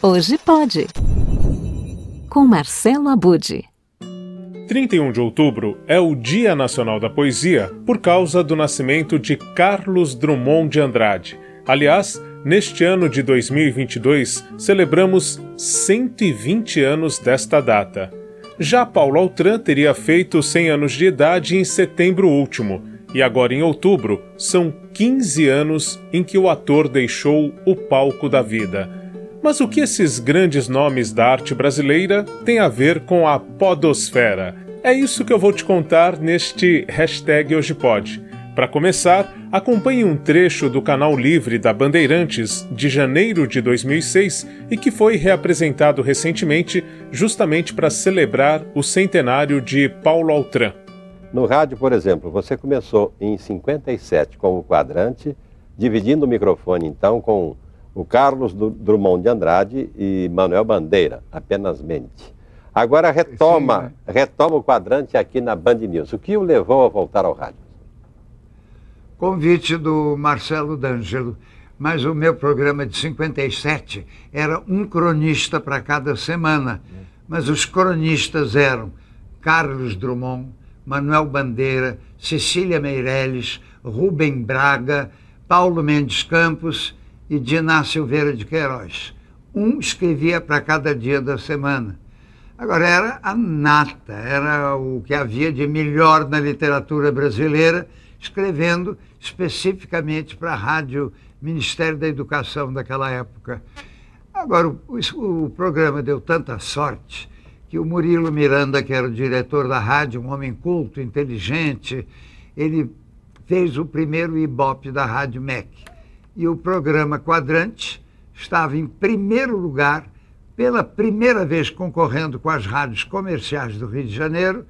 Hoje pode. Com Marcelo Abude. 31 de outubro é o Dia Nacional da Poesia por causa do nascimento de Carlos Drummond de Andrade. Aliás, neste ano de 2022 celebramos 120 anos desta data. Já Paulo Altran teria feito 100 anos de idade em setembro último, e agora em outubro são 15 anos em que o ator deixou o palco da vida. Mas o que esses grandes nomes da arte brasileira têm a ver com a podosfera? É isso que eu vou te contar neste hashtag Hoje Pode. Para começar, acompanhe um trecho do canal Livre da Bandeirantes de janeiro de 2006 e que foi reapresentado recentemente justamente para celebrar o centenário de Paulo Altran. No rádio, por exemplo, você começou em 57 com o quadrante, dividindo o microfone então com o Carlos Drummond de Andrade e Manuel Bandeira, apenas mente. Agora retoma, Sim, né? retoma o quadrante aqui na Band News. O que o levou a voltar ao rádio? Convite do Marcelo D'Angelo. Mas o meu programa de 57 era um cronista para cada semana. Mas os cronistas eram Carlos Drummond, Manuel Bandeira, Cecília Meirelles, Rubem Braga, Paulo Mendes Campos e Diná Silveira de Queiroz. Um escrevia para cada dia da semana. Agora, era a nata, era o que havia de melhor na literatura brasileira, escrevendo especificamente para a Rádio Ministério da Educação daquela época. Agora, o, o, programa deu tanta sorte que o Murilo Miranda, que era o diretor da rádio, um homem culto, inteligente, ele fez o primeiro Ibope da Rádio MEC e o programa Quadrante estava em primeiro lugar, pela primeira vez concorrendo com as rádios comerciais do Rio de Janeiro,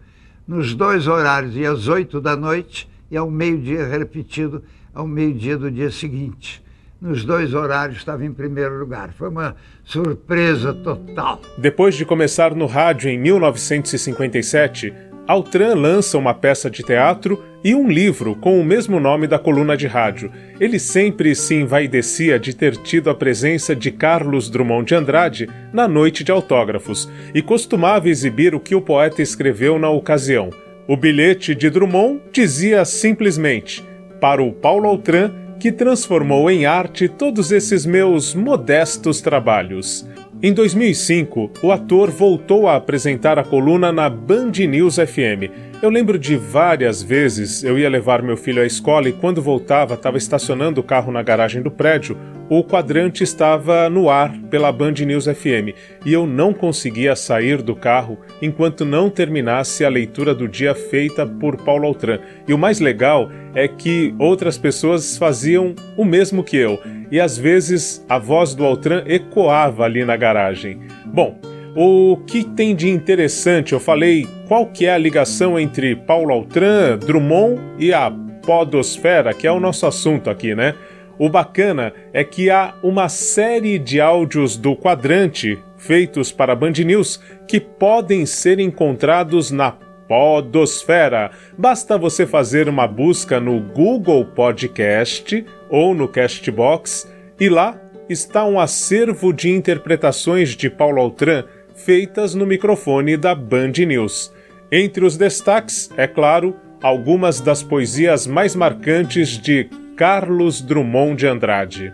nos dois horários, e às oito da noite e ao meio-dia, repetido ao meio-dia do dia seguinte. Nos dois horários estava em primeiro lugar. Foi uma surpresa total. Depois de começar no rádio em 1957, Altran lança uma peça de teatro e um livro com o mesmo nome da coluna de rádio. Ele sempre se envaidecia de ter tido a presença de Carlos Drummond de Andrade na noite de autógrafos e costumava exibir o que o poeta escreveu na ocasião. O bilhete de Drummond dizia simplesmente: Para o Paulo Altran, que transformou em arte todos esses meus modestos trabalhos. Em 2005, o ator voltou a apresentar a coluna na Band News FM. Eu lembro de várias vezes eu ia levar meu filho à escola e quando voltava, estava estacionando o carro na garagem do prédio, o quadrante estava no ar pela Band News FM e eu não conseguia sair do carro enquanto não terminasse a leitura do dia feita por Paulo Altran. E o mais legal é que outras pessoas faziam o mesmo que eu e às vezes a voz do Altran ecoava ali na garagem. Bom, o que tem de interessante? Eu falei qual que é a ligação entre Paulo Altran, Drummond e a podosfera, que é o nosso assunto aqui, né? O bacana é que há uma série de áudios do quadrante feitos para Band News que podem ser encontrados na Podosfera. Basta você fazer uma busca no Google Podcast ou no Castbox e lá está um acervo de interpretações de Paulo Altran feitas no microfone da Band News. Entre os destaques, é claro, algumas das poesias mais marcantes de Carlos Drummond de Andrade.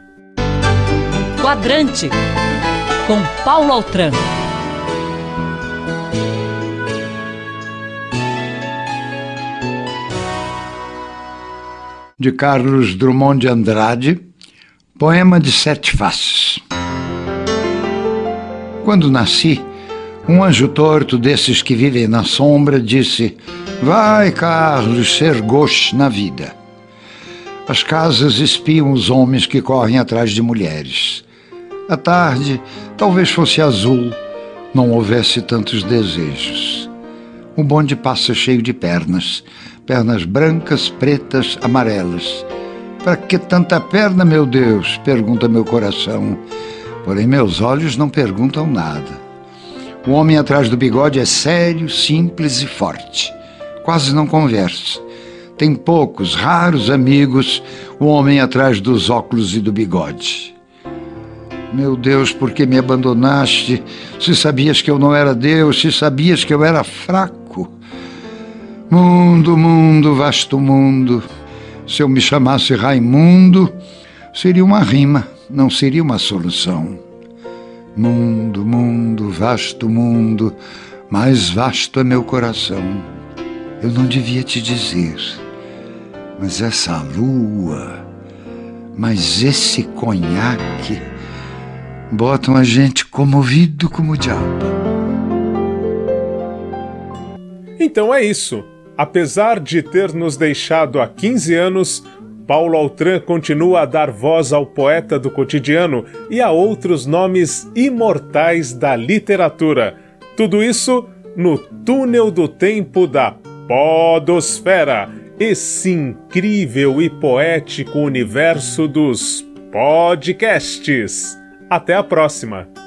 Quadrante com Paulo Altran. de Carlos Drummond de Andrade, Poema de Sete Faces. Quando nasci, um anjo torto desses que vivem na sombra disse: Vai, Carlos, ser gosto na vida. As casas espiam os homens que correm atrás de mulheres. A tarde talvez fosse azul, não houvesse tantos desejos. O bonde passa cheio de pernas, pernas brancas, pretas, amarelas. Para que tanta perna, meu Deus? pergunta meu coração. Porém, meus olhos não perguntam nada. O homem atrás do bigode é sério, simples e forte. Quase não conversa. tem poucos, raros amigos, o homem atrás dos óculos e do bigode. Meu Deus, por que me abandonaste? Se sabias que eu não era Deus, se sabias que eu era fraco. Mundo, mundo, vasto mundo. Se eu me chamasse Raimundo, seria uma rima, não seria uma solução. Mundo, mundo, vasto mundo, mais vasto é meu coração. Eu não devia te dizer, mas essa lua, mas esse conhaque, botam a gente comovido como o diabo. Então é isso. Apesar de ter nos deixado há 15 anos, Paulo Altran continua a dar voz ao poeta do cotidiano e a outros nomes imortais da literatura. Tudo isso no túnel do tempo da Podosfera, esse incrível e poético universo dos podcasts. Até a próxima!